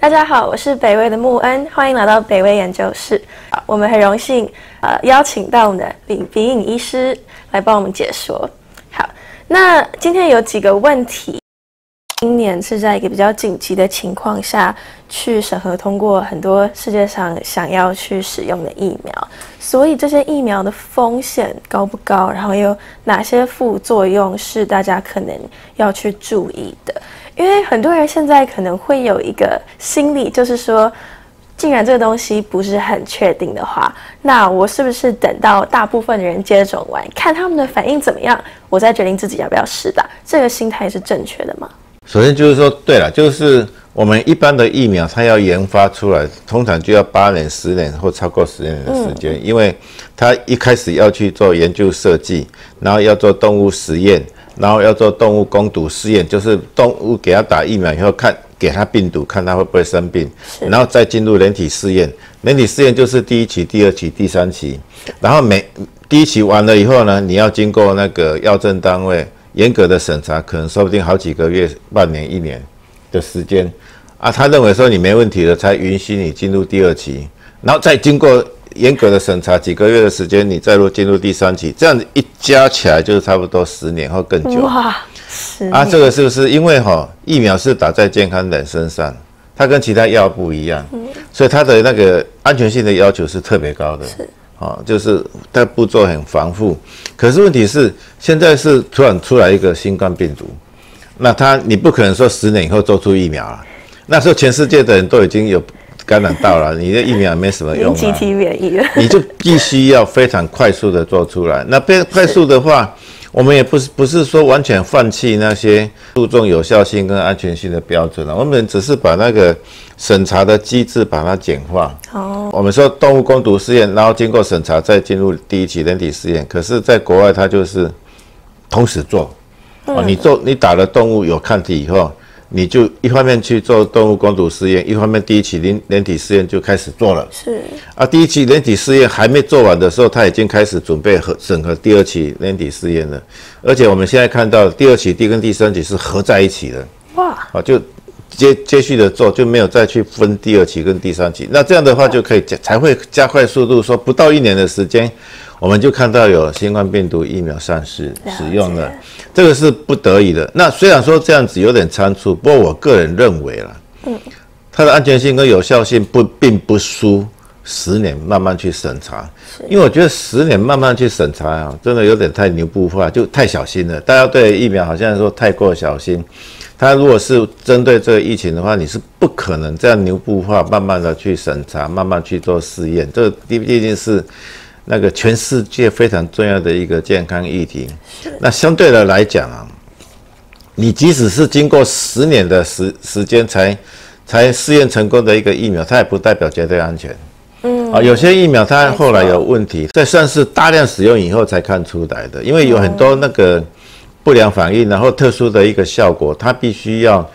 大家好，我是北魏的穆恩，欢迎来到北魏研究室。我们很荣幸呃邀请到我们的李鼻影医师来帮我们解说。好，那今天有几个问题。今年是在一个比较紧急的情况下去审核通过很多世界上想要去使用的疫苗，所以这些疫苗的风险高不高？然后有哪些副作用是大家可能要去注意的？因为很多人现在可能会有一个心理，就是说，既然这个东西不是很确定的话，那我是不是等到大部分的人接种完，看他们的反应怎么样，我再决定自己要不要试打？这个心态是正确的吗？首先就是说，对了，就是我们一般的疫苗，它要研发出来，通常就要八年、十年或超过十年的时间，因为它一开始要去做研究设计，然后要做动物实验，然后要做动物攻毒试验，就是动物给它打疫苗以后，看给它病毒，看它会不会生病，然后再进入人体试验。人体试验就是第一期、第二期、第三期，然后每第一期完了以后呢，你要经过那个药政单位。严格的审查，可能说不定好几个月、半年、一年的时间啊。他认为说你没问题了，才允许你进入第二期，然后再经过严格的审查几个月的时间，你再入进入第三期，这样子一加起来就是差不多十年或更久。哇，啊，这个是不是因为哈疫苗是打在健康人身上，它跟其他药不一样，所以它的那个安全性的要求是特别高的。是。啊，就是它步骤很繁复，可是问题是现在是突然出来一个新冠病毒，那它你不可能说十年以后做出疫苗了，那时候全世界的人都已经有感染到了，你的疫苗没什么用，集体免疫了，你就必须要非常快速的做出来，那变快速的话。我们也不是不是说完全放弃那些注重有效性跟安全性的标准了，我们只是把那个审查的机制把它简化。哦，我们说动物攻毒试验，然后经过审查再进入第一期人体试验，可是在国外它就是同时做。哦，你做你打了动物有抗体以后。你就一方面去做动物光毒试验，一方面第一期人人体试验就开始做了。是啊，第一期人体试验还没做完的时候，他已经开始准备和审核第二期人体试验了。而且我们现在看到第二期、第跟第三期是合在一起的。哇！啊，就接接续的做，就没有再去分第二期跟第三期。那这样的话就可以加才会加快速度，说不到一年的时间。我们就看到有新冠病毒疫苗上市使用了，这个是不得已的。那虽然说这样子有点仓促，不过我个人认为啦，嗯，它的安全性跟有效性不并不输十年慢慢去审查，因为我觉得十年慢慢去审查啊，真的有点太牛不化，就太小心了。大家对疫苗好像说太过小心，它如果是针对这个疫情的话，你是不可能这样牛步化，慢慢的去审查，慢慢去做试验，这毕毕竟是。那个全世界非常重要的一个健康议题，那相对的来讲啊，你即使是经过十年的时时间才才试验成功的一个疫苗，它也不代表绝对安全。嗯，啊，有些疫苗它后来有问题，这算是大量使用以后才看出来的，因为有很多那个不良反应，然后特殊的一个效果，它必须要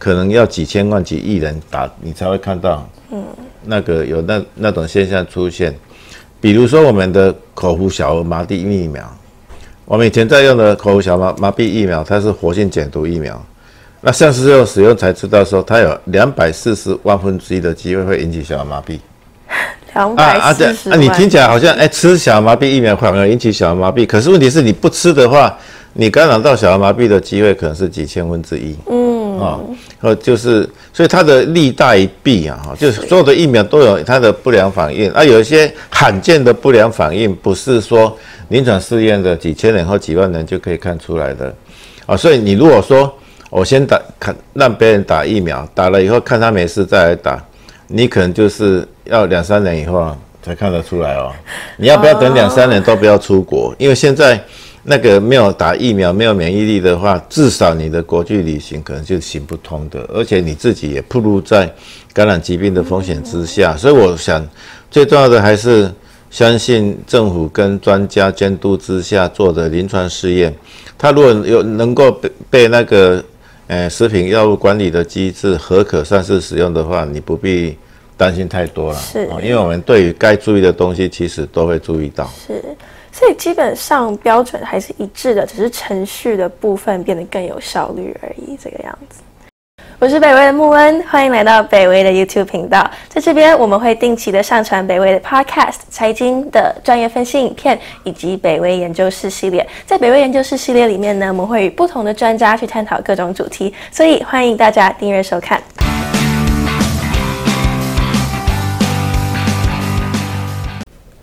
可能要几千万几亿人打，你才会看到，嗯，那个有那那种现象出现。比如说我们的口服小儿麻痹疫苗，我们以前在用的口服小麻麻痹疫苗，它是活性减毒疫苗。那上市后使用才知道说，它有两百四十万分之一的机会会引起小儿麻痹。两百四十万。啊，你听起来好像哎，吃小儿麻痹疫苗反而引起小儿麻痹，可是问题是你不吃的话，你感染到小儿麻痹的机会可能是几千分之一。嗯。啊，呃，就是。所以它的利大于弊啊，哈，就是所有的疫苗都有它的不良反应，啊，有一些罕见的不良反应，不是说临床试验的几千人或几万人就可以看出来的，啊，所以你如果说我先打看让别人打疫苗，打了以后看他没事再来打，你可能就是要两三年以后才看得出来哦，你要不要等两三年都不要出国，因为现在。那个没有打疫苗、没有免疫力的话，至少你的国际旅行可能就行不通的，而且你自己也暴露在感染疾病的风险之下。所以我想，最重要的还是相信政府跟专家监督之下做的临床试验。它如果有能够被被那个呃食品药物管理的机制合可上市使用的话，你不必担心太多了。是，因为我们对于该注意的东西，其实都会注意到。是。所以基本上标准还是一致的，只是程序的部分变得更有效率而已。这个样子，我是北威的穆恩，欢迎来到北威的 YouTube 频道。在这边，我们会定期的上传北威的 Podcast、财经的专业分析影片，以及北威研究室系列。在北威研究室系列里面呢，我们会与不同的专家去探讨各种主题，所以欢迎大家订阅收看。